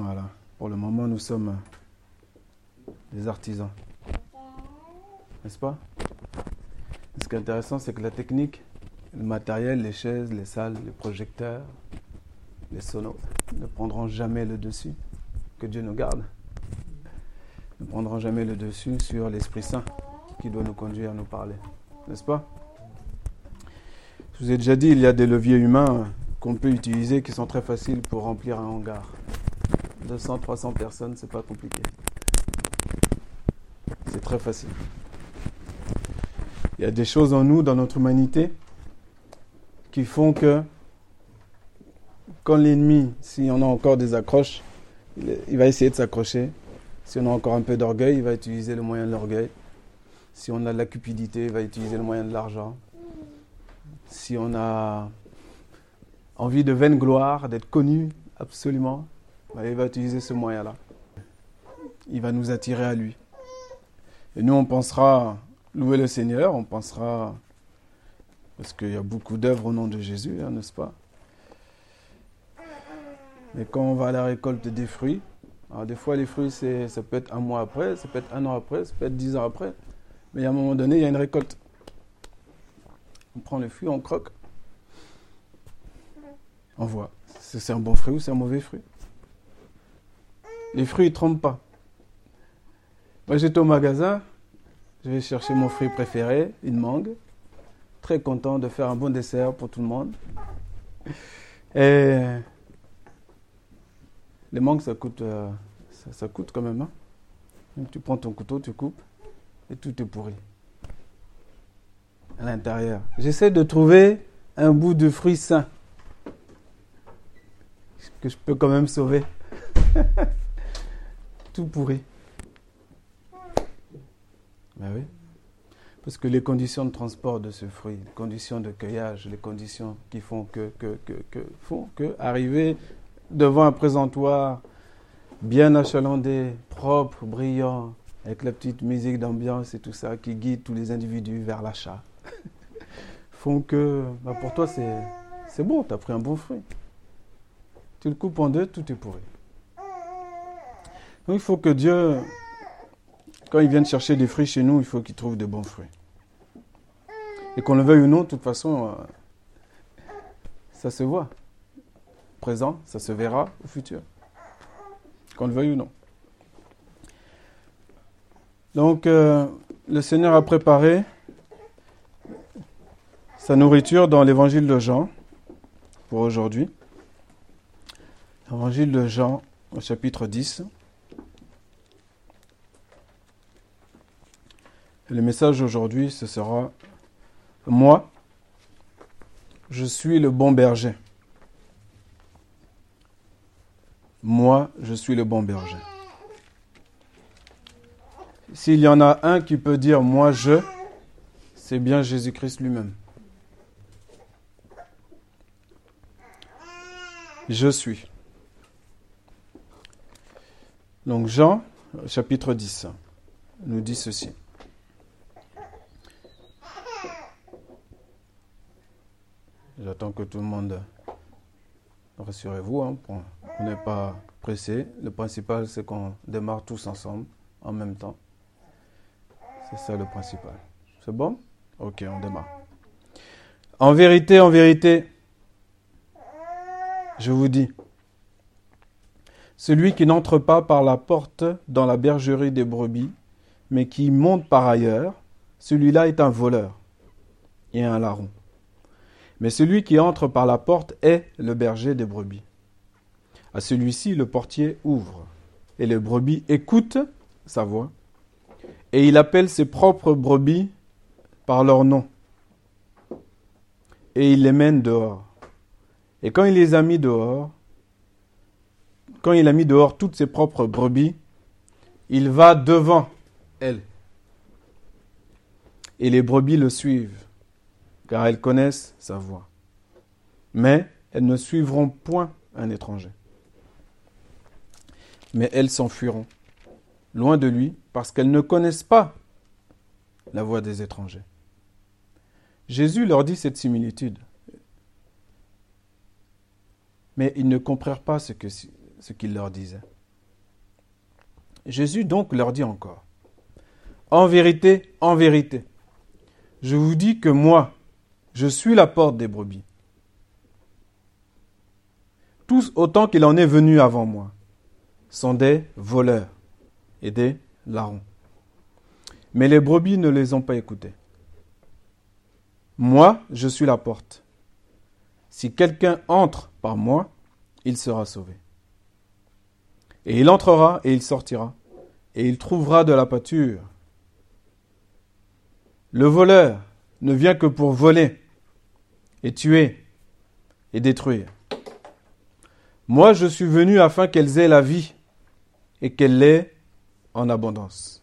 Voilà. Pour le moment, nous sommes des artisans. N'est-ce pas? Ce qui est intéressant, c'est que la technique, le matériel, les chaises, les salles, les projecteurs, les sonos ne prendront jamais le dessus. Que Dieu nous garde. Ne prendront jamais le dessus sur l'Esprit Saint qui doit nous conduire à nous parler. N'est-ce pas? Je vous ai déjà dit, il y a des leviers humains qu'on peut utiliser qui sont très faciles pour remplir un hangar. 200, 300 personnes, c'est pas compliqué. C'est très facile. Il y a des choses en nous, dans notre humanité, qui font que quand l'ennemi, si on a encore des accroches, il va essayer de s'accrocher. Si on a encore un peu d'orgueil, il va utiliser le moyen de l'orgueil. Si on a de la cupidité, il va utiliser le moyen de l'argent. Si on a envie de vaine gloire, d'être connu, absolument, il va utiliser ce moyen-là. Il va nous attirer à lui. Et nous, on pensera louer le Seigneur, on pensera, parce qu'il y a beaucoup d'œuvres au nom de Jésus, hein, n'est-ce pas? Mais quand on va à la récolte des fruits, alors des fois les fruits, ça peut être un mois après, ça peut être un an après, ça peut être dix ans après, mais à un moment donné, il y a une récolte. On prend les fruits, on croque, on voit. C'est un bon fruit ou c'est un mauvais fruit. Les fruits, ne trompent pas. Moi, j'étais au magasin, je vais chercher mon fruit préféré, une mangue. Très content de faire un bon dessert pour tout le monde. Et les mangues, ça coûte, euh, ça, coûte quand même. Hein. tu prends ton couteau, tu coupes, et tout est pourri. À l'intérieur. J'essaie de trouver un bout de fruit sain que je peux quand même sauver. Tout pourri. Ben oui. Parce que les conditions de transport de ce fruit, les conditions de cueillage, les conditions qui font que, que, que, font que arriver devant un présentoir bien achalandé, propre, brillant, avec la petite musique d'ambiance et tout ça qui guide tous les individus vers l'achat, font que ben pour toi c'est bon, tu as pris un bon fruit. Tu le coupes en deux, tout est pourri. Il faut que Dieu, quand il vient chercher des fruits chez nous, il faut qu'il trouve de bons fruits. Et qu'on le veuille ou non, de toute façon, euh, ça se voit. Présent, ça se verra au futur. Qu'on le veuille ou non. Donc, euh, le Seigneur a préparé sa nourriture dans l'évangile de Jean pour aujourd'hui. Évangile de Jean au chapitre 10. Le message aujourd'hui, ce sera Moi, je suis le bon berger. Moi, je suis le bon berger. S'il y en a un qui peut dire Moi, je, c'est bien Jésus-Christ lui-même. Je suis. Donc Jean, chapitre 10, nous dit ceci. J'attends que tout le monde, rassurez-vous, hein, on n'est pas pressé. Le principal, c'est qu'on démarre tous ensemble, en même temps. C'est ça le principal. C'est bon? Ok, on démarre. En vérité, en vérité, je vous dis, celui qui n'entre pas par la porte dans la bergerie des brebis, mais qui monte par ailleurs, celui-là est un voleur et un larron. Mais celui qui entre par la porte est le berger des brebis. À celui-ci, le portier ouvre, et les brebis écoutent sa voix, et il appelle ses propres brebis par leur nom, et il les mène dehors. Et quand il les a mis dehors, quand il a mis dehors toutes ses propres brebis, il va devant elles. Et les brebis le suivent, car elles connaissent sa voix. Mais elles ne suivront point un étranger. Mais elles s'enfuiront, loin de lui, parce qu'elles ne connaissent pas la voix des étrangers. Jésus leur dit cette similitude. Mais ils ne comprirent pas ce qu'il leur disait. Jésus donc leur dit encore, En vérité, en vérité, je vous dis que moi, je suis la porte des brebis. Tous autant qu'il en est venu avant moi sont des voleurs et des larrons. Mais les brebis ne les ont pas écoutés. Moi, je suis la porte. Si quelqu'un entre par moi, il sera sauvé. Et il entrera et il sortira, et il trouvera de la pâture. Le voleur ne vient que pour voler et tuer et détruire. Moi, je suis venu afin qu'elles aient la vie et qu'elle l'ait en abondance.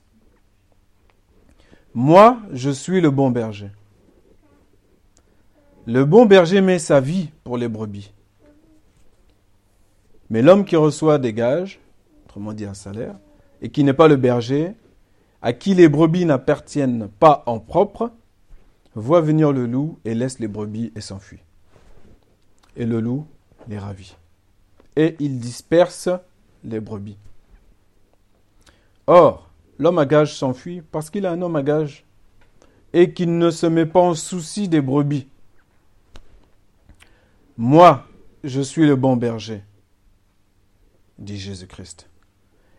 Moi, je suis le bon berger. Le bon berger met sa vie pour les brebis. Mais l'homme qui reçoit des gages, autrement dit un salaire, et qui n'est pas le berger, à qui les brebis n'appartiennent pas en propre, voit venir le loup et laisse les brebis et s'enfuit. Et le loup les ravit. Et il disperse les brebis. Or, l'homme à gage s'enfuit parce qu'il a un homme à gage et qu'il ne se met pas en souci des brebis. Moi, je suis le bon berger, dit Jésus-Christ.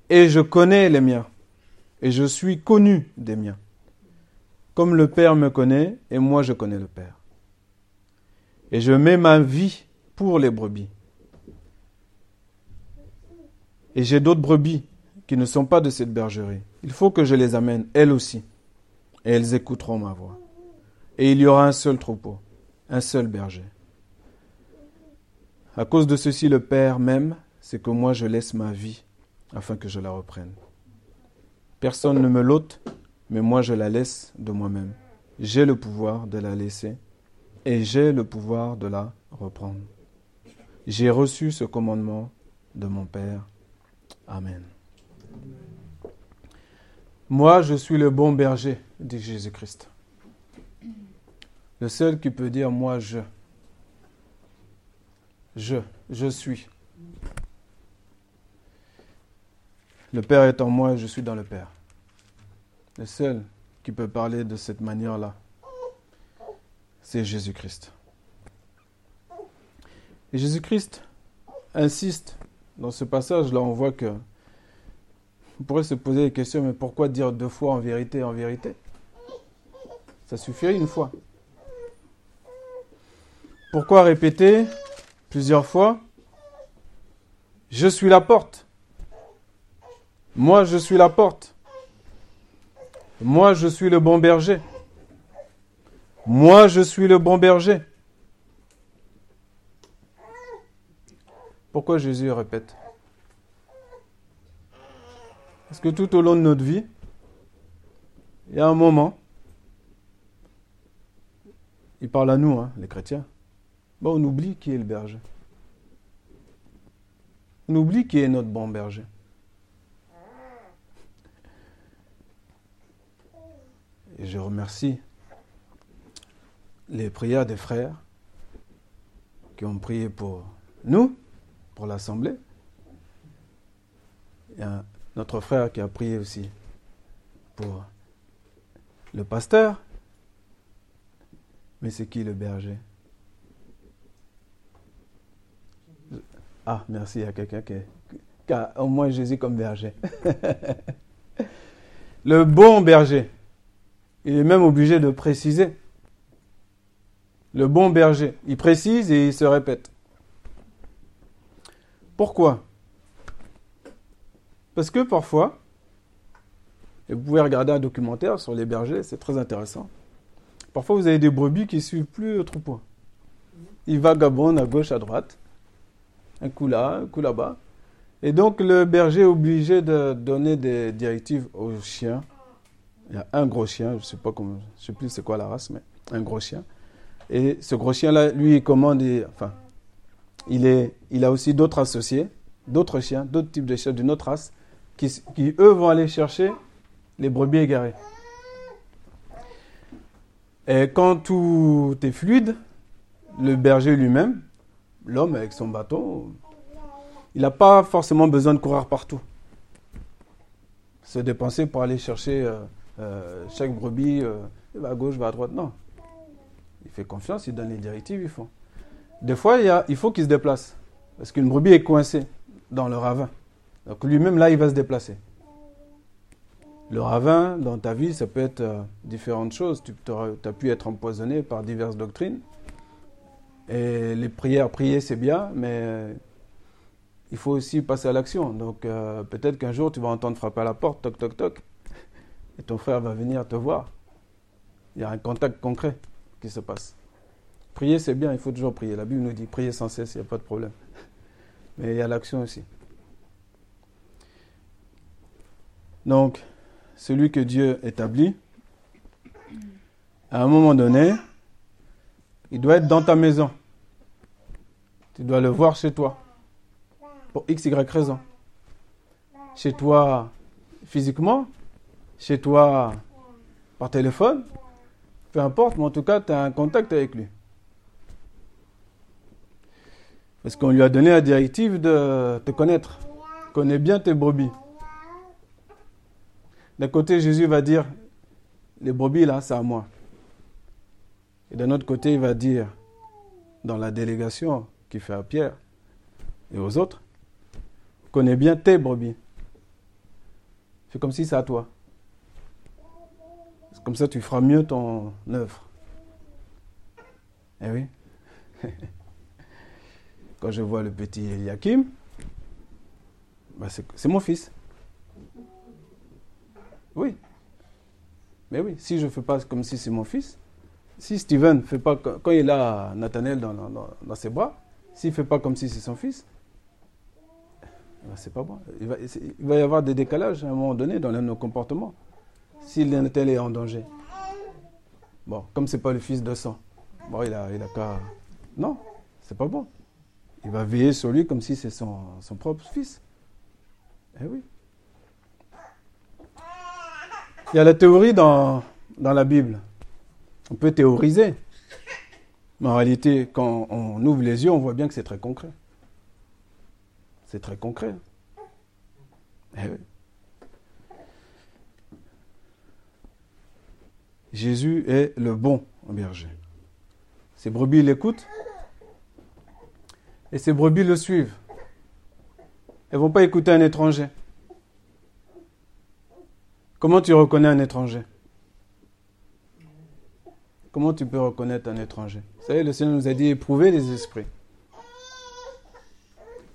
Et je connais les miens, et je suis connu des miens. Comme le Père me connaît, et moi je connais le Père. Et je mets ma vie pour les brebis. Et j'ai d'autres brebis qui ne sont pas de cette bergerie. Il faut que je les amène, elles aussi, et elles écouteront ma voix. Et il y aura un seul troupeau, un seul berger. À cause de ceci, le Père m'aime, c'est que moi je laisse ma vie afin que je la reprenne. Personne ne me l'ôte, mais moi je la laisse de moi-même. J'ai le pouvoir de la laisser et j'ai le pouvoir de la reprendre. J'ai reçu ce commandement de mon Père. Amen. Moi, je suis le bon berger, dit Jésus-Christ. Le seul qui peut dire moi, je. Je, je suis. Le Père est en moi et je suis dans le Père. Le seul qui peut parler de cette manière-là, c'est Jésus-Christ. Et Jésus-Christ insiste dans ce passage-là, on voit que on pourrait se poser la question, mais pourquoi dire deux fois en vérité, en vérité? Ça suffirait une fois. Pourquoi répéter plusieurs fois, je suis la porte. Moi, je suis la porte. Moi, je suis le bon berger. Moi, je suis le bon berger. Pourquoi Jésus répète? Parce que tout au long de notre vie, il y a un moment, il parle à nous, hein, les chrétiens, on oublie qui est le berger. On oublie qui est notre bon berger. Et je remercie les prières des frères qui ont prié pour nous, pour l'Assemblée. Il y a notre frère qui a prié aussi pour le pasteur. Mais c'est qui le berger? Ah, merci, il y a quelqu'un qui, a au moins Jésus comme berger. le bon berger, il est même obligé de préciser. Le bon berger, il précise et il se répète. Pourquoi? Parce que parfois, et vous pouvez regarder un documentaire sur les bergers, c'est très intéressant. Parfois, vous avez des brebis qui suivent plus le troupeau. Ils vagabondent à gauche, à droite un coup là, un coup là-bas. Et donc le berger est obligé de donner des directives aux chiens. Il y a un gros chien, je ne sais pas comment, je sais plus c'est quoi la race, mais un gros chien. Et ce gros chien-là, lui, il commande, enfin, il, a aussi d'autres associés, d'autres chiens, d'autres types de chiens d'une autre race, qui, qui, eux vont aller chercher les brebis égarées. Et quand tout est fluide, le berger lui-même, l'homme avec son bâton, il n'a pas forcément besoin de courir partout. Se dépenser pour aller chercher euh, euh, chaque brebis, euh, va à gauche, va à droite. Non. Il fait confiance, il donne les directives, il faut. Des fois, il, faut qu'il se déplace. Parce qu'une brebis est coincée dans le ravin. Donc lui-même, là, il va se déplacer. Le ravin, dans ta vie, ça peut être différentes choses. Tu as pu être empoisonné par diverses doctrines. Et les prières, prier, c'est bien, mais il faut aussi passer à l'action. Donc euh, peut-être qu'un jour tu vas entendre frapper à la porte, toc toc toc, et ton frère va venir te voir. Il y a un contact concret qui se passe. Prier c'est bien, il faut toujours prier. La Bible nous dit prier sans cesse, il n'y a pas de problème. Mais il y a l'action aussi. Donc, celui que Dieu établit, à un moment donné, il doit être dans ta maison. Tu dois le voir chez toi pour X, Y raison. Chez toi physiquement, chez toi par téléphone, peu importe, mais en tout cas, tu as un contact avec lui. Parce qu'on lui a donné la directive de te connaître. Connais bien tes brebis. D'un côté, Jésus va dire, les brebis là, c'est à moi. Et d'un autre côté, il va dire, dans la délégation qu'il fait à Pierre et aux autres, connais bien tes brebis. C'est comme si c'est à toi. Comme ça, tu feras mieux ton œuvre. Eh oui. Quand je vois le petit Eliakim, bah c'est mon fils. Oui. Mais oui, si je ne fais pas comme si c'est mon fils, si Steven fait pas, quand il a Nathanaël dans, ses bras, s'il ne fait pas comme si c'est son fils, ah, c'est pas bon. Il va, y avoir des décalages à un moment donné dans nos comportements. Si tel est en danger. Bon, comme c'est pas le fils de sang, bon, il a, il a qu'à. Non, c'est pas bon. Il va veiller sur lui comme si c'est son, propre fils. Eh oui. Il y a la théorie dans, dans la Bible. On peut théoriser. Mais en réalité, quand on ouvre les yeux, on voit bien que c'est très concret. C'est très concret. Eh Jésus est le bon berger. Ses brebis l'écoutent et ses brebis le suivent. Elles ne vont pas écouter un étranger. Comment tu reconnais un étranger? Comment tu peux reconnaître un étranger? Vous savez, le Seigneur nous a dit éprouver les esprits.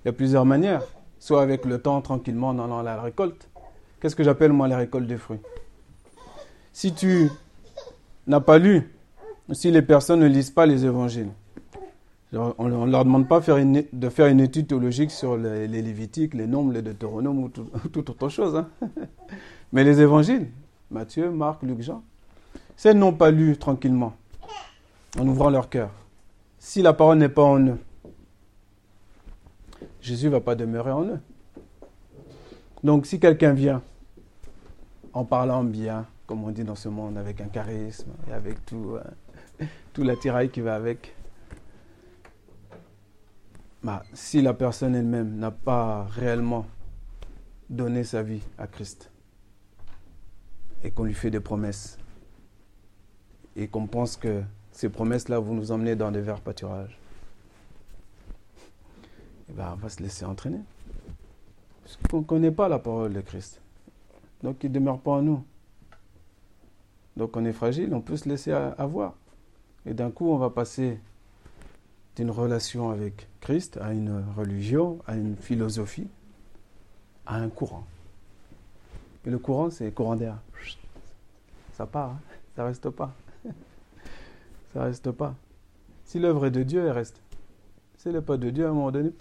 Il y a plusieurs manières. Soit avec le temps, tranquillement, dans la récolte. Qu'est-ce que j'appelle moi la récolte des fruits? Si tu n'as pas lu, si les personnes ne lisent pas les évangiles, on ne leur demande pas de faire une étude théologique sur les, Lévitiques, les Nombres, les Deutéronomes ou toute autre chose. Hein. Mais les évangiles, Matthieu, Marc, Luc, Jean, s'ils n'ont pas lu tranquillement, en ouvrant leur cœur, si la parole n'est pas en eux, Jésus ne va pas demeurer en eux. Donc si quelqu'un vient en parlant bien, comme on dit dans ce monde, avec un charisme et avec tout, euh, tout l'attirail qui va avec, bah, si la personne elle-même n'a pas réellement donné sa vie à Christ et qu'on lui fait des promesses et qu'on pense que ces promesses-là vont nous emmener dans des verts pâturages, eh ben, on va se laisser entraîner. Parce qu'on ne connaît pas la parole de Christ. Donc il ne demeure pas en nous. Donc on est fragile, on peut se laisser avoir. Et d'un coup, on va passer d'une relation avec Christ à une religion, à une philosophie, à un courant. Et le courant, c'est courant d'air. Ça part, hein. ça reste pas. ça reste pas. Si l'œuvre est de Dieu, elle reste. C'est le pas de Dieu, à un moment donné,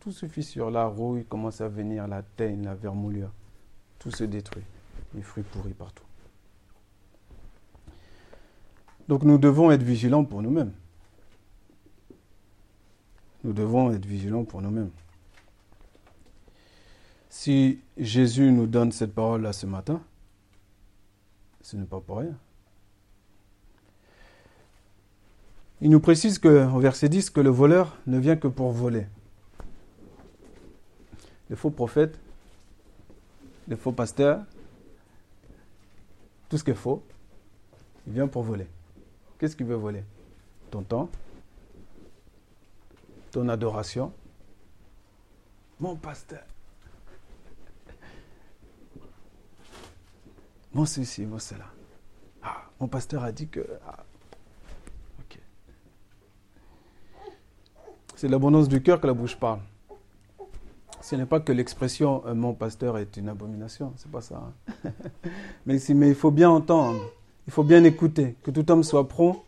tout se fissure. La rouille commence à venir, la teigne, la vermoulure. Tout se détruit. Les fruits pourris partout. Donc nous devons être vigilants pour nous-mêmes. Nous devons être vigilants pour nous-mêmes. Si Jésus nous donne cette parole-là ce matin, ce n'est pas pour rien. Il nous précise que, verset 10 que le voleur ne vient que pour voler, les faux prophètes, les faux pasteurs, tout ce qui est faux, il vient pour voler. Qu'est-ce qu'il veut voler? Ton temps, ton adoration, mon pasteur. Mon ceci, mon cela. Ah, mon pasteur a dit que. Ah, ok. C'est l'abondance du cœur que la bouche parle. Ce n'est pas que l'expression euh, mon pasteur est une abomination, c'est pas ça. Hein. mais, mais il faut bien entendre, il faut bien écouter, que tout homme soit prompt,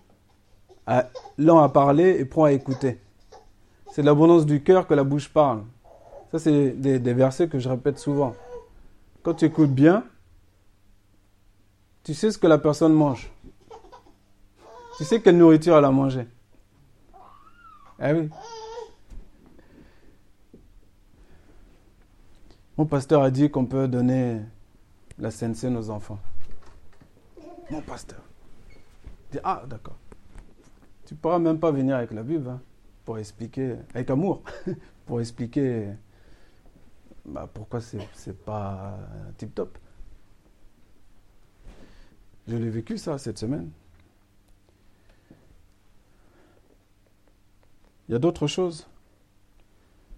à, lent à parler et prompt à écouter. C'est de l'abondance du cœur que la bouche parle. Ça, c'est des, versets que je répète souvent. Quand tu écoutes bien, tu sais ce que la personne mange. Tu sais quelle nourriture elle a mangé. Ah oui. Mon pasteur a dit qu'on peut donner la CNC aux enfants. Mon pasteur. Dit, ah, d'accord. Tu ne pourras même pas venir avec la Bible hein, pour expliquer, avec amour, pour expliquer bah, pourquoi ce n'est pas tip-top. Je l'ai vécu ça cette semaine. Il y a d'autres choses.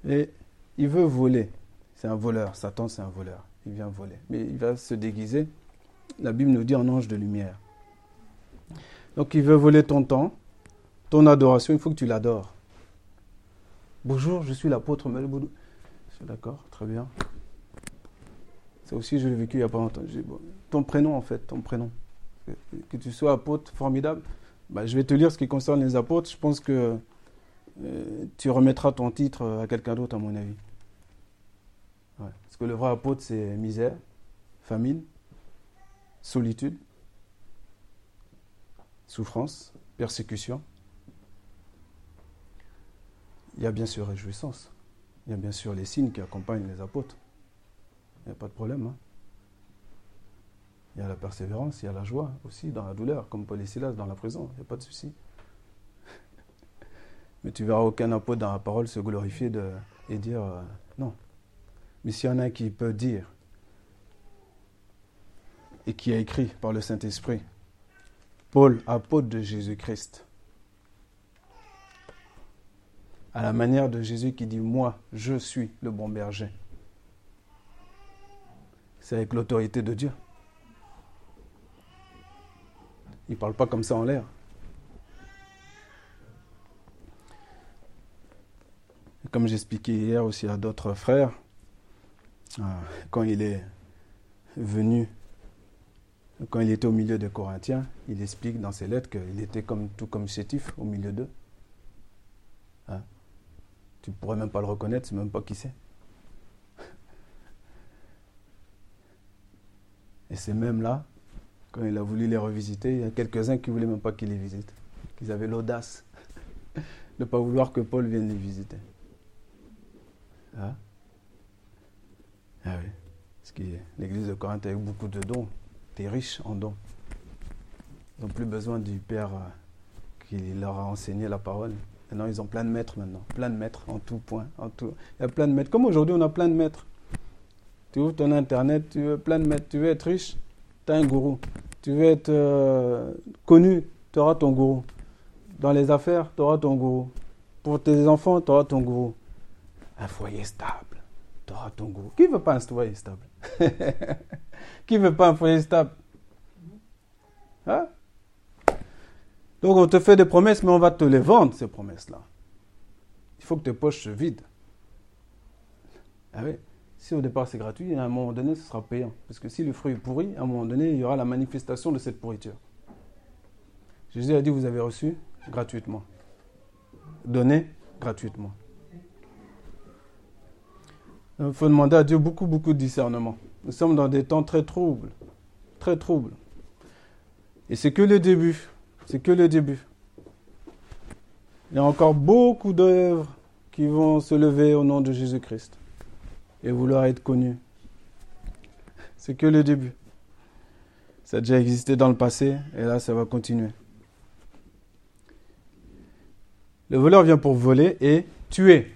Et il veut voler. C'est un voleur. Satan, c'est un voleur. Il vient voler. Mais il va se déguiser. La Bible nous dit en ange de lumière. Donc il veut voler ton temps, ton adoration. Il faut que tu l'adores. Bonjour, je suis l'apôtre Melboudou. D'accord, très bien. Ça aussi, je l'ai vécu il n'y a pas longtemps. ton prénom, en fait, ton prénom. Que, tu sois apôtre, formidable. Bah, je vais te lire ce qui concerne les apôtres. Je pense que euh, tu remettras ton titre à quelqu'un d'autre, à mon avis. Parce que le vrai apôtre, c'est misère, famine, solitude, souffrance, persécution. Il y a bien sûr réjouissance. Il y a bien sûr les signes qui accompagnent les apôtres. Il n'y a pas de problème. Hein. Il y a la persévérance, il y a la joie aussi dans la douleur, comme Paul et Silas dans la prison. Il n'y a pas de souci. Mais tu verras aucun apôtre dans la parole se glorifier de, et dire euh, non, mais s'il y en a qui peut dire et qui a écrit par le Saint-Esprit, Paul, apôtre de Jésus-Christ, à la manière de Jésus qui dit, moi, je suis le bon berger. C'est avec l'autorité de Dieu. Il ne parle pas comme ça en l'air. Comme j'expliquais hier aussi à d'autres frères, ah, quand il est venu, quand il était au milieu des Corinthiens, il explique dans ses lettres qu'il était tout comme chétif au milieu d'eux. Hein? Tu ne pourrais même pas le reconnaître, tu ne sais même pas qui c'est. Et c'est même là, quand il a voulu les revisiter, il y a quelques-uns qui ne voulaient même pas qu'il les visite. Qu'ils avaient l'audace de ne pas vouloir que Paul vienne les visiter. Hein? Ah oui. Parce que l'église de Corinthe a eu beaucoup de dons. Tu es riche en dons. Ils n'ont plus besoin du Père euh, qui leur a enseigné la parole. Maintenant, ils ont plein de maîtres maintenant. Plein de maîtres en tout point. En tout. Il y a plein de maîtres. Comme aujourd'hui, on a plein de maîtres. Tu ouvres ton internet, tu veux plein de maîtres. Tu veux être riche, tu as un gourou. Tu veux être euh, connu, tu auras ton gourou. Dans les affaires, tu auras ton gourou. Pour tes enfants, tu auras ton gourou. Un foyer stable ton goût. Qui veut pas un foyer stable? Qui veut pas un foyer stable? Hein? Donc on te fait des promesses, mais on va te les vendre, ces promesses-là. Il faut que tes poches se vident. Ah oui. Si au départ c'est gratuit, à un moment donné, ce sera payant. Parce que si le fruit est pourri, à un moment donné, il y aura la manifestation de cette pourriture. Jésus a dit, vous avez reçu gratuitement. Donnez gratuitement. Il faut demander à Dieu beaucoup, beaucoup de discernement. Nous sommes dans des temps très troubles, très troubles. Et c'est que le début, c'est que le début. Il y a encore beaucoup d'œuvres qui vont se lever au nom de Jésus-Christ et vouloir être connus. C'est que le début. Ça a déjà existé dans le passé et là, ça va continuer. Le voleur vient pour voler et tuer.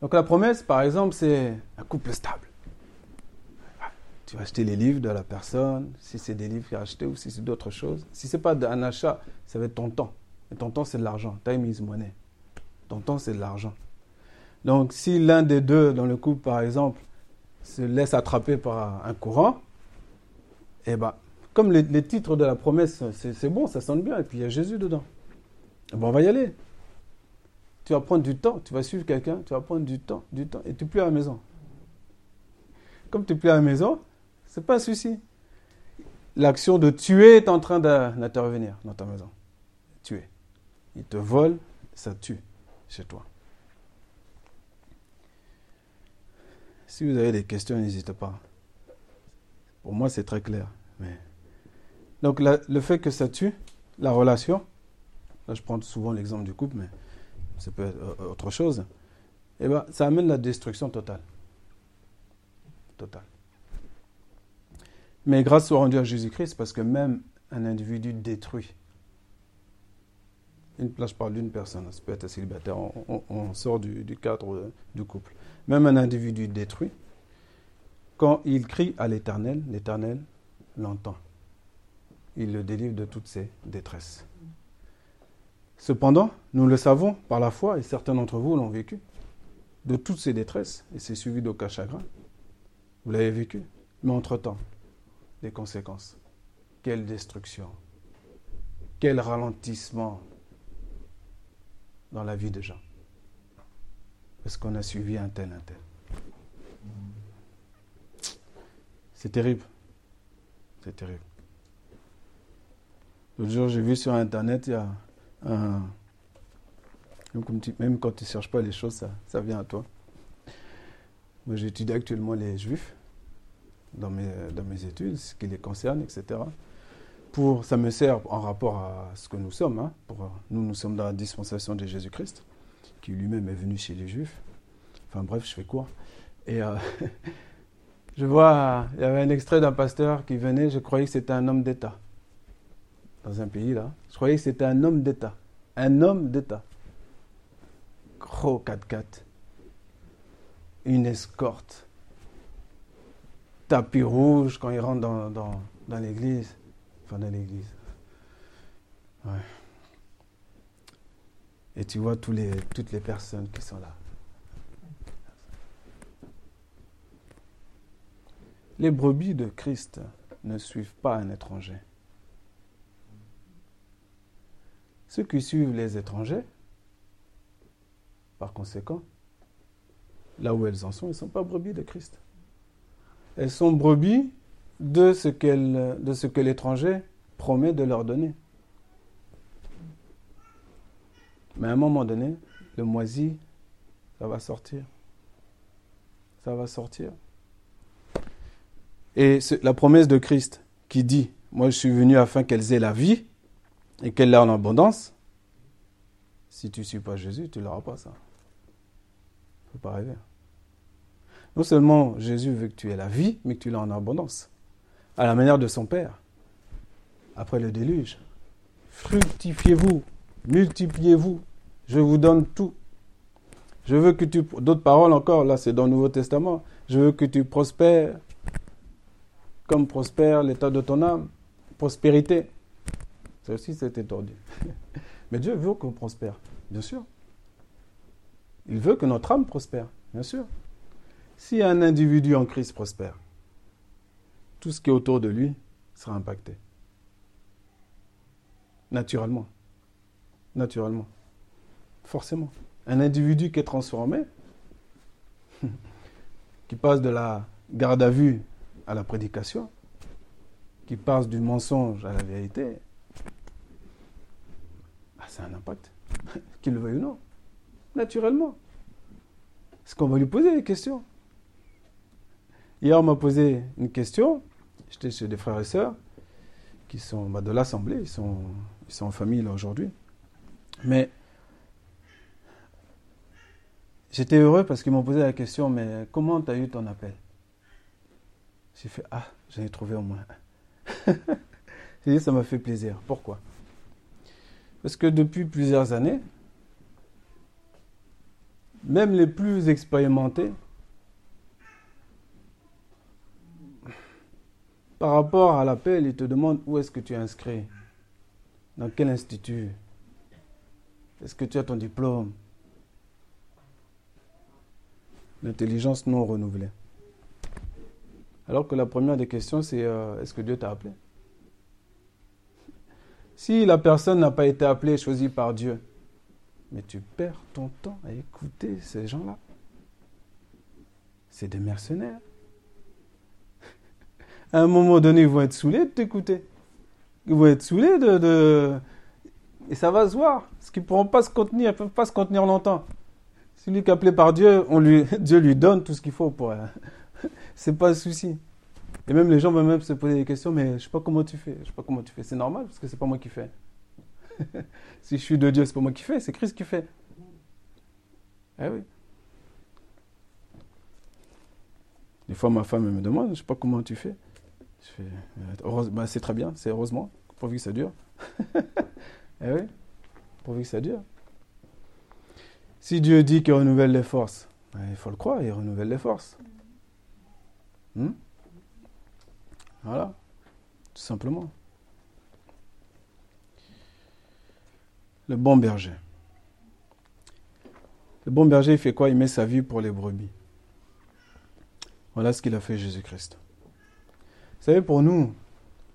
Donc la promesse, par exemple, c'est un couple stable. Tu vas acheter les livres de la personne, si c'est des livres qu'il a achetés ou si c'est d'autres choses. Si ce n'est pas un achat, ça va être ton temps. Et ton temps, c'est de l'argent. Time is money. Ton temps, c'est de l'argent. Donc, si l'un des deux dans le couple, par exemple, se laisse attraper par un courant, eh ben, comme les, titres de la promesse, c'est bon, ça sonne bien, et puis il y a Jésus dedans. Eh ben, on va y aller. Tu vas prendre du temps, tu vas suivre quelqu'un, tu vas prendre du temps, du temps, et tu plus à la maison. Comme tu plus à la maison, c'est pas un souci. L'action de tuer est en train d'intervenir dans ta maison. Tuer. Il te vole, ça tue chez toi. Si vous avez des questions, n'hésitez pas. Pour moi, c'est très clair. Donc, le fait que ça tue la relation, là, je prends souvent l'exemple du couple, mais ça peut être euh, autre chose, eh ben, ça amène la destruction totale. Totale. Mais grâce soit rendue à Jésus-Christ, parce que même un individu détruit, une, là je parle d'une personne, ça peut être célibataire, on, sort du, cadre du couple. Même un individu détruit, quand il crie à l'Éternel, l'Éternel l'entend. Il le délivre de toutes ses détresses. Cependant, nous le savons par la foi, et certains d'entre vous l'ont vécu, de toutes ces détresses, et c'est suivi d'aucun chagrin. Vous l'avez vécu. Mais entre-temps, les conséquences. Quelle destruction. Quel ralentissement dans la vie des gens. Parce qu'on a suivi un tel, un tel. C'est terrible. C'est terrible. L'autre jour, j'ai vu sur Internet, il y a un... Même quand tu ne cherches pas les choses, ça, ça vient à toi. Moi, j'étudie actuellement les juifs dans mes, dans mes études, ce qui les concerne, etc. Pour, ça me sert en rapport à ce que nous sommes. Hein, nous, nous sommes dans la dispensation de Jésus-Christ, qui lui-même est venu chez les Juifs. Enfin bref, je fais quoi Et euh, je vois, il y avait un extrait d'un pasteur qui venait, je croyais que c'était un homme d'État. Dans un pays là, je croyais que c'était un homme d'État. Un homme d'État. Gros 4x4. Une escorte tapis rouge quand il rentre dans, l'église. Enfin, dans l'église. Ouais. Et tu vois tous les, toutes les personnes qui sont là. Les brebis de Christ ne suivent pas un étranger. Ceux qui suivent les étrangers, par conséquent, là où elles en sont, ils ne sont pas brebis de Christ. Elles sont brebis de ce, de ce que l'étranger promet de leur donner. Mais à un moment donné, le moisi, ça va sortir. Ça va sortir. Et la promesse de Christ qui dit, moi je suis venu afin qu'elles aient la vie et qu'elles l'aient en abondance, si tu ne suis pas Jésus, tu ne l'auras pas ça. Il ne faut pas rêver. Non seulement Jésus veut que tu aies la vie, mais que tu l'aies en abondance, à la manière de son Père, après le déluge. Fructifiez-vous, multipliez-vous, je vous donne tout. Je veux que tu... D'autres paroles encore, là c'est dans le Nouveau Testament. Je veux que tu prospères comme prospère l'état de ton âme. Prospérité. Ça aussi c'était tordu. Mais Dieu veut qu'on prospère, bien sûr. Il veut que notre âme prospère, bien sûr. Si un individu en Christ prospère, tout ce qui est autour de lui sera impacté. Naturellement. Naturellement. Forcément. Un individu qui est transformé, qui passe de la garde à vue à la prédication, qui passe du mensonge à la vérité, ah, c'est un impact, qu'il le veuille ou non, naturellement. Est-ce qu'on va lui poser des questions Hier, on m'a posé une question. J'étais chez des frères et sœurs qui sont bah, de l'Assemblée. Ils sont, ils sont en famille là aujourd'hui. Mais j'étais heureux parce qu'ils m'ont posé la question Mais comment tu as eu ton appel? J'ai fait Ah, j'en ai trouvé au moins J'ai dit Ça m'a fait plaisir. Pourquoi? Parce que depuis plusieurs années, même les plus expérimentés, par rapport à l'appel, ils te demandent où est-ce que tu es inscrit, dans quel institut, est-ce que tu as ton diplôme, l'intelligence non renouvelée. Alors que la première des questions, c'est euh, est-ce que Dieu t'a appelé? Si la personne n'a pas été appelée, choisie par Dieu, mais tu perds ton temps à écouter ces gens-là. C'est des mercenaires. À un moment donné, ils vont être saoulés de t'écouter. Ils vont être saoulés de, Et ça va se voir. Parce qu'ils ne pourront pas se contenir, ils ne peuvent pas se contenir longtemps. Celui qui est appelé par Dieu, Dieu lui donne tout ce qu'il faut pour. c'est pas le souci. Et même les gens vont même se poser des questions, mais je ne sais pas comment tu fais. Je sais pas comment tu fais. C'est normal parce que c'est pas moi qui fais. si je suis de Dieu, c'est pas moi qui fais, c'est Christ qui fait. Eh oui. Des fois, ma femme me demande, je sais pas comment tu fais. Je fais, euh, bah, c'est très bien, c'est heureusement, pourvu que ça dure. eh oui, pourvu que ça dure. Si Dieu dit qu'il renouvelle les forces, ben, il faut le croire, il renouvelle les forces. Hmm? Voilà, tout simplement. Le bon berger. Le bon berger, il fait quoi? Il met sa vie pour les brebis. Voilà ce qu'il a fait Jésus-Christ. Vous savez, pour nous,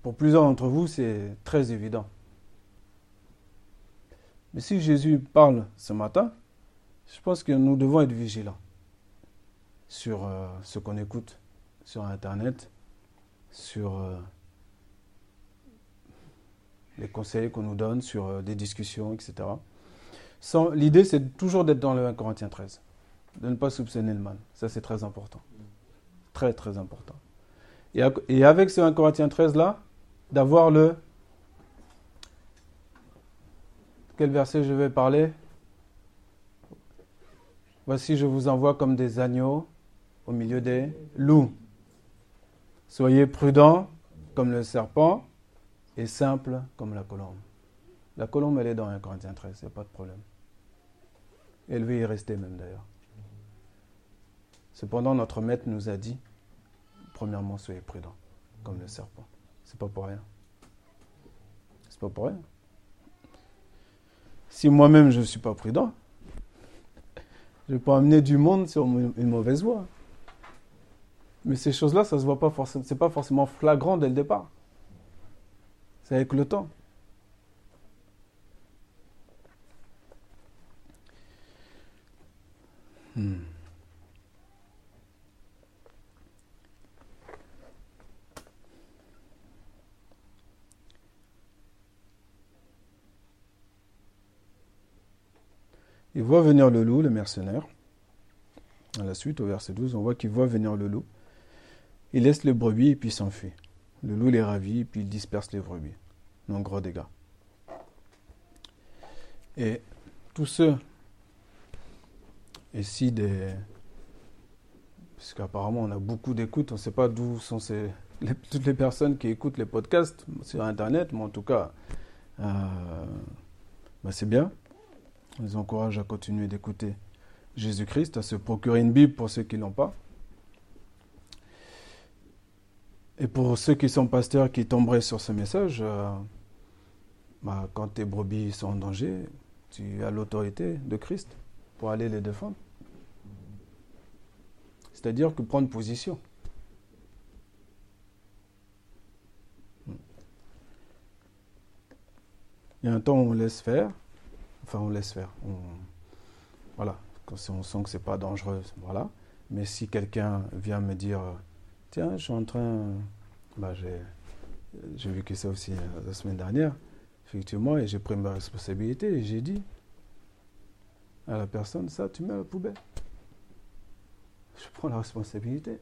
pour plusieurs d'entre vous, c'est très évident. Mais si Jésus parle ce matin, je pense que nous devons être vigilants sur euh, ce qu'on écoute sur Internet, sur euh, les conseils qu'on nous donne, sur euh, des discussions, etc. L'idée, c'est toujours d'être dans le 1 Corinthiens 13, de ne pas soupçonner le mal. Ça, c'est très important. Très, très important. Et, avec ce 1 Corinthiens 13 là, d'avoir le. Quel verset je vais parler? Voici, je vous envoie comme des agneaux au milieu des loups. Soyez prudents comme le serpent et simple comme la colombe. La colombe, elle est dans 1 Corinthiens 13, il n'y a pas de problème. Elle veut y rester même d'ailleurs. Cependant, notre maître nous a dit, premièrement, soyez prudents comme le serpent. C'est pas pour rien. C'est pas pour rien. Si moi-même je ne suis pas prudent, je peux amener du monde sur une mauvaise voie. Mais ces choses-là, ça se voit pas forcément, c'est pas forcément flagrant dès le départ. C'est avec le temps. Hmm. Il voit venir le loup, le mercenaire. À la suite, au verset 12, on voit qu'il voit venir le loup. Il laisse les brebis et puis s'enfuit. Le loup les ravit puis il disperse les brebis. Donc gros dégâts. Et tous ceux, ici des... Parce qu'apparemment on a beaucoup d'écoutes, on ne sait pas d'où sont toutes les personnes qui écoutent les podcasts sur Internet, mais en tout cas, euh, bah, c'est bien. On les encourage à continuer d'écouter Jésus-Christ, à se procurer une Bible pour ceux qui ne l'ont pas. Et pour ceux qui sont pasteurs qui tomberaient sur ce message, euh, bah, quand tes brebis sont en danger, tu as l'autorité de Christ pour aller les défendre. C'est-à-dire que prendre position. Il y a un temps où on laisse faire, Enfin, on laisse faire. voilà, quand on sent que c'est pas dangereux, voilà. Mais si quelqu'un vient me dire, tiens, je suis en train, bah, j'ai vécu ça aussi euh, la semaine dernière, effectivement, et j'ai pris ma responsabilité et j'ai dit à la personne, ça, tu mets à la poubelle. Je prends la responsabilité.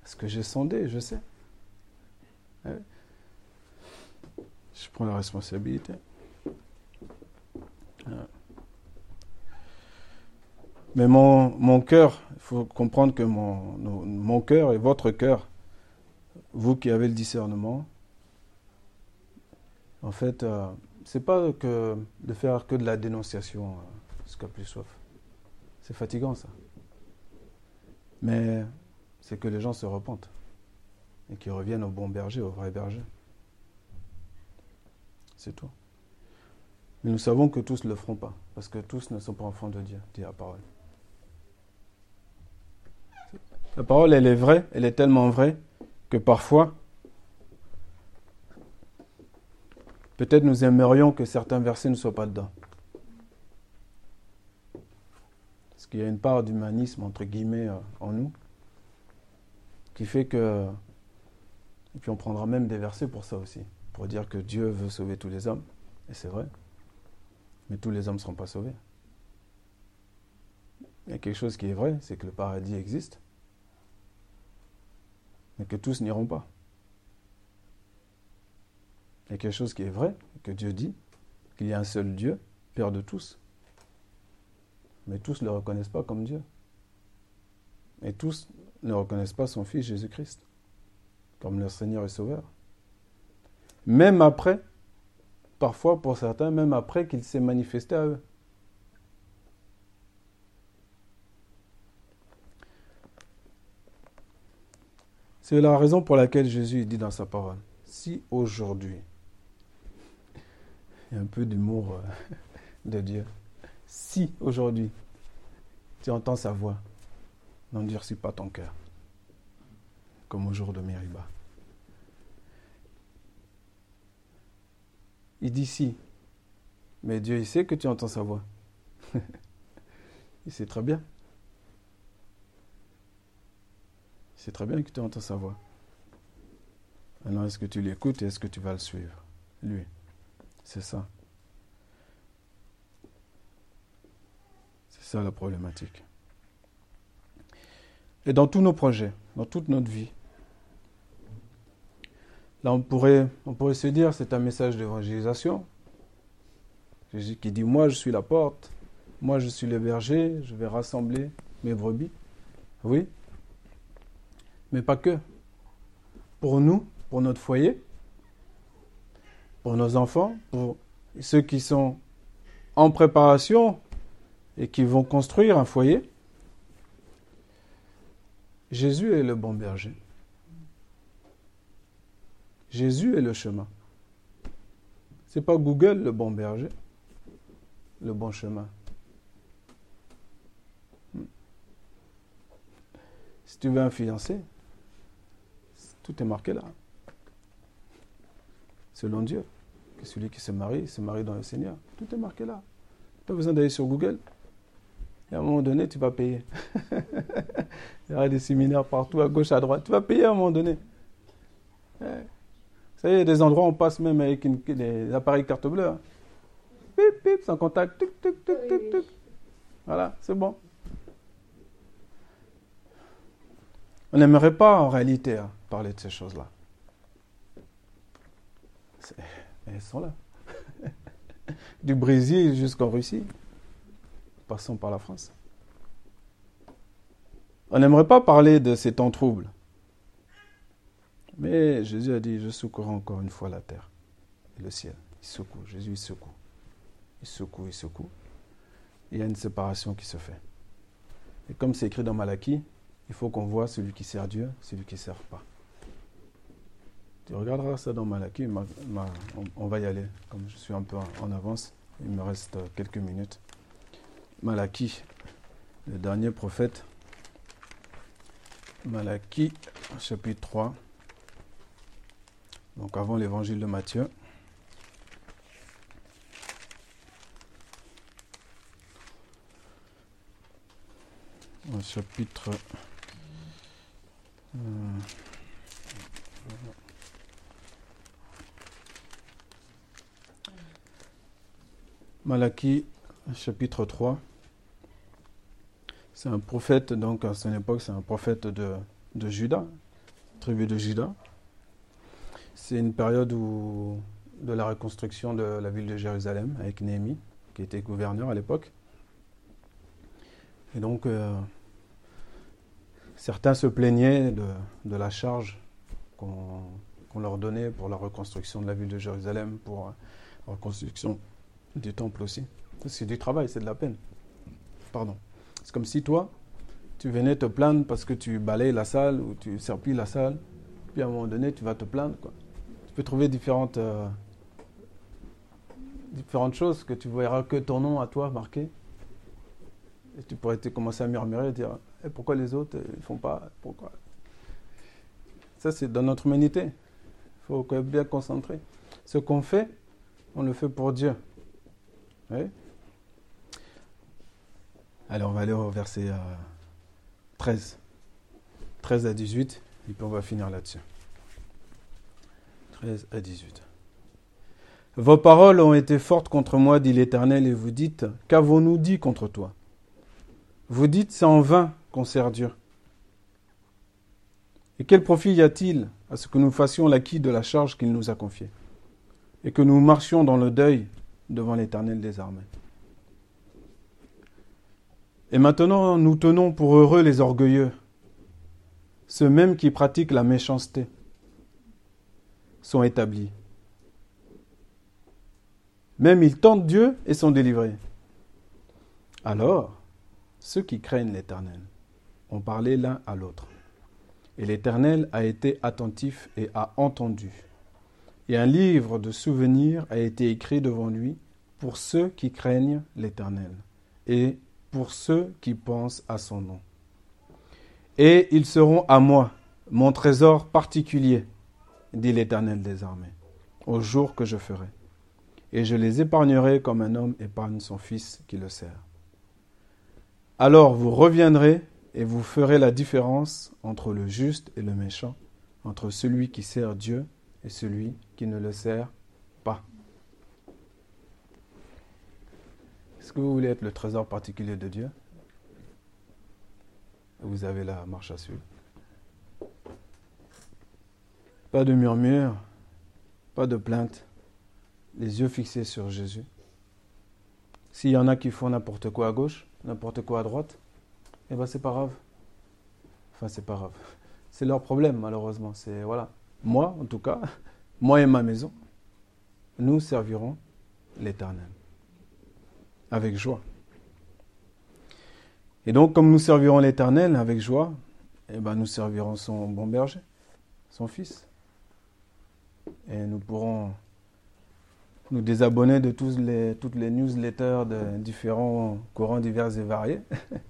Parce que j'ai sondé, je sais. Je prends la responsabilité. Mais mon, mon cœur, il faut comprendre que mon, mon cœur et votre cœur, vous qui avez le discernement, en fait, euh, c'est pas que de faire que de la dénonciation, euh, ce qu'a plus soif. C'est fatigant ça. Mais c'est que les gens se repentent et qu'ils reviennent au bon berger, au vrai berger. C'est tout. Mais nous savons que tous ne le feront pas, parce que tous ne sont pas enfants de Dieu, dit la parole. La parole, elle est vraie, elle est tellement vraie que parfois, peut-être nous aimerions que certains versets ne soient pas dedans. Parce qu'il y a une part d'humanisme, entre guillemets, euh, en nous, qui fait que... Et puis on prendra même des versets pour ça aussi, pour dire que Dieu veut sauver tous les hommes, et c'est vrai, mais tous les hommes ne seront pas sauvés. Il y a quelque chose qui est vrai, c'est que le paradis existe, mais que tous n'iront pas. Il y a quelque chose qui est vrai, que Dieu dit, qu'il y a un seul Dieu, Père de tous. Mais tous ne le reconnaissent pas comme Dieu. Et tous ne reconnaissent pas son Fils Jésus-Christ comme leur Seigneur et Sauveur. Même après, parfois pour certains, même après qu'il s'est manifesté à eux. C'est la raison pour laquelle Jésus dit dans sa parole, si aujourd'hui, il y a un peu d'humour euh, de Dieu, si aujourd'hui tu entends sa voix, n'endurcis pas ton cœur, comme au jour de Mériba. Il dit si, mais Dieu, il sait que tu entends sa voix. il sait très bien. C'est très bien que tu entends sa voix. Alors, est-ce que tu l'écoutes et est-ce que tu vas le suivre? Lui. C'est ça. C'est ça la problématique. Et dans tous nos projets, dans toute notre vie, là on pourrait, se dire c'est un message d'évangélisation. Jésus qui dit moi je suis la porte, moi je suis le berger, je vais rassembler mes brebis. Oui, mais pas que. Pour nous, pour notre foyer, pour nos enfants, pour ceux qui sont en préparation et qui vont construire un foyer. Jésus est le bon berger. Jésus est le chemin. C'est pas Google le bon berger, le bon chemin. Si tu veux un fiancé, tout est marqué là. Selon Dieu. Que celui qui se marie, se marie dans le Seigneur. Tout est marqué là. Tu as besoin d'aller sur Google. Et à un moment donné, tu vas payer. Il y aura des séminaires partout, à gauche, à droite. Tu vas payer à un moment donné. Vous savez, il y a des endroits où on passe même avec des appareils carte bleue. Hein. Pip, pip, sans contact. Voilà, c'est bon. On n'aimerait pas en réalité. Hein parler de ces choses-là. Elles sont là. du Brésil jusqu'en Russie, passons par la France. On n'aimerait pas parler de ces temps troubles. Mais Jésus a dit, je secouerai encore une fois la terre et le ciel. Il secoue, Jésus il secoue. Il secoue, il secoue. Il y a une séparation qui se fait. Et comme c'est écrit dans Malachie, il faut qu'on voit celui qui sert Dieu, celui qui ne sert pas. Tu regarderas ça dans Malachie, on, va y aller, comme je suis un peu en, avance, il me reste quelques minutes. Malachie, le dernier prophète. Malachie, chapitre 3. Donc avant l'évangile de Matthieu. chapitre. Euh, Malachie, chapitre 3. C'est un prophète, donc à son époque, c'est un prophète de, de Juda, tribu de Juda. C'est une période où, de la reconstruction de la ville de Jérusalem avec Néhémie, qui était gouverneur à l'époque. Et donc, euh, certains se plaignaient de, la charge qu'on leur donnait pour la reconstruction de la ville de Jérusalem, pour la reconstruction du temple aussi. C'est du travail, c'est de la peine. Pardon. C'est comme si toi, tu venais te plaindre parce que tu balayes la salle ou tu serpilles la salle. Puis à un moment donné, tu vas te plaindre. Tu peux trouver différentes, euh, différentes choses que tu verras que ton nom à toi marqué. Et tu pourrais te commencer à murmurer et dire eh, pourquoi les autres ne euh, font pas pourquoi? Ça, c'est dans notre humanité. Il faut bien concentré. Ce qu'on fait, on le fait pour Dieu. Oui Allez, on va aller au verset 13. Euh, 13 à 18, et puis on va finir là-dessus. 13 à 18. Vos paroles ont été fortes contre moi, dit l'Éternel, et vous dites, qu'avons-nous dit contre toi? Vous dites, c'est en vain qu'on sert Dieu. Et quel profit y a-t-il à ce que nous fassions l'acquis de la charge qu'il nous a confiée, et que nous marchions dans le deuil devant l'Éternel des armées? Et maintenant, nous tenons pour heureux les orgueilleux, ceux mêmes qui pratiquent la méchanceté, sont établis. Même ils tentent Dieu et sont délivrés. Alors, ceux qui craignent l'Éternel ont parlé l'un à l'autre. Et l'Éternel a été attentif et a entendu. Et un livre de souvenirs a été écrit devant lui pour ceux qui craignent l'Éternel et pour ceux qui pensent à son nom. Et ils seront à moi, mon trésor particulier, dit l'Éternel des armées, au jour que je ferai. Et je les épargnerai comme un homme épargne son fils qui le sert. Alors vous reviendrez et vous ferez la différence entre le juste et le méchant, entre celui qui sert Dieu et celui qui ne le sert pas. Est-ce que vous voulez être le trésor particulier de Dieu? Vous avez la marche à suivre. Pas de murmure, pas de plainte, les yeux fixés sur Jésus. S'il y en a qui font n'importe quoi à gauche, n'importe quoi à droite, eh ben c'est pas grave. Enfin, c'est pas grave. C'est leur problème, malheureusement. C'est voilà. Moi, en tout cas, moi et ma maison, nous servirons l'Éternel avec joie. Et donc, comme nous servirons l'Éternel avec joie, eh ben, nous servirons son bon berger, son fils. Et nous pourrons nous désabonner de toutes les newsletters de différents courants divers et variés.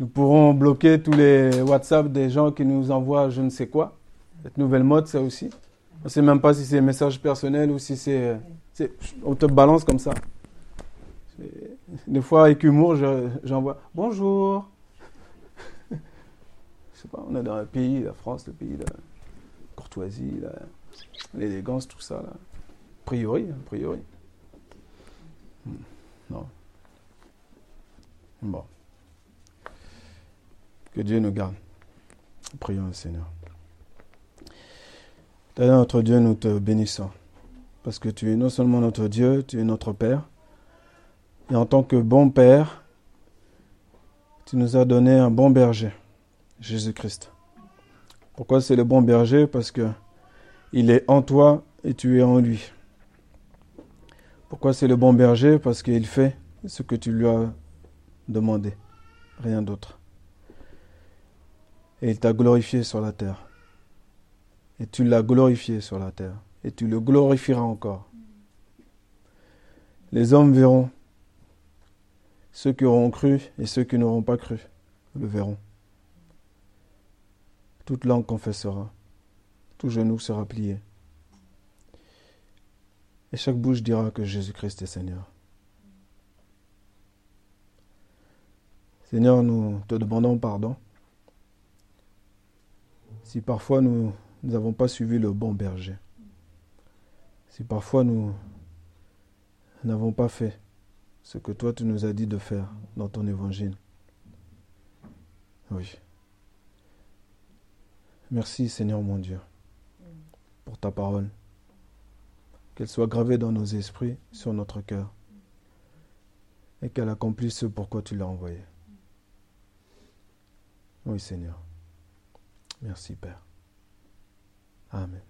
nous pourrons bloquer tous les WhatsApp des gens qui nous envoient je ne sais quoi. Cette nouvelle mode, ça aussi. On ne sait même pas si c'est message personnel ou si c'est... On te balance comme ça. Des fois, avec humour, j'envoie bonjour. Je sais pas, on est dans un pays, la France, le pays de la courtoisie, l'élégance, tout ça. Là. A priori, a priori. Hmm, non. Bon. Que Dieu nous garde. Prions le Seigneur. D'ailleurs, notre Dieu, nous te bénissons. Parce que tu es non seulement notre Dieu, tu es notre Père. Et en tant que bon Père, tu nous as donné un bon berger, Jésus-Christ. Pourquoi c'est le bon berger? Parce que il est en toi et tu es en lui. Pourquoi c'est le bon berger? Parce qu'il fait ce que tu lui as demandé, rien d'autre. Et il t'a glorifié sur la terre. Et tu l'as glorifié sur la terre. Et tu le glorifieras encore. Les hommes verront ceux qui auront cru et ceux qui n'auront pas cru le verront. Toute langue confessera, tout genou sera plié. Et chaque bouche dira que Jésus-Christ est Seigneur. Seigneur, nous te demandons pardon si parfois nous n'avons pas suivi le bon berger, si parfois nous n'avons pas fait ce que toi tu nous as dit de faire dans ton évangile. Oui. Merci Seigneur mon Dieu pour ta parole. Qu'elle soit gravée dans nos esprits, sur notre cœur. Et qu'elle accomplisse ce pourquoi tu l'as envoyé. Oui Seigneur. Merci Père. Amen.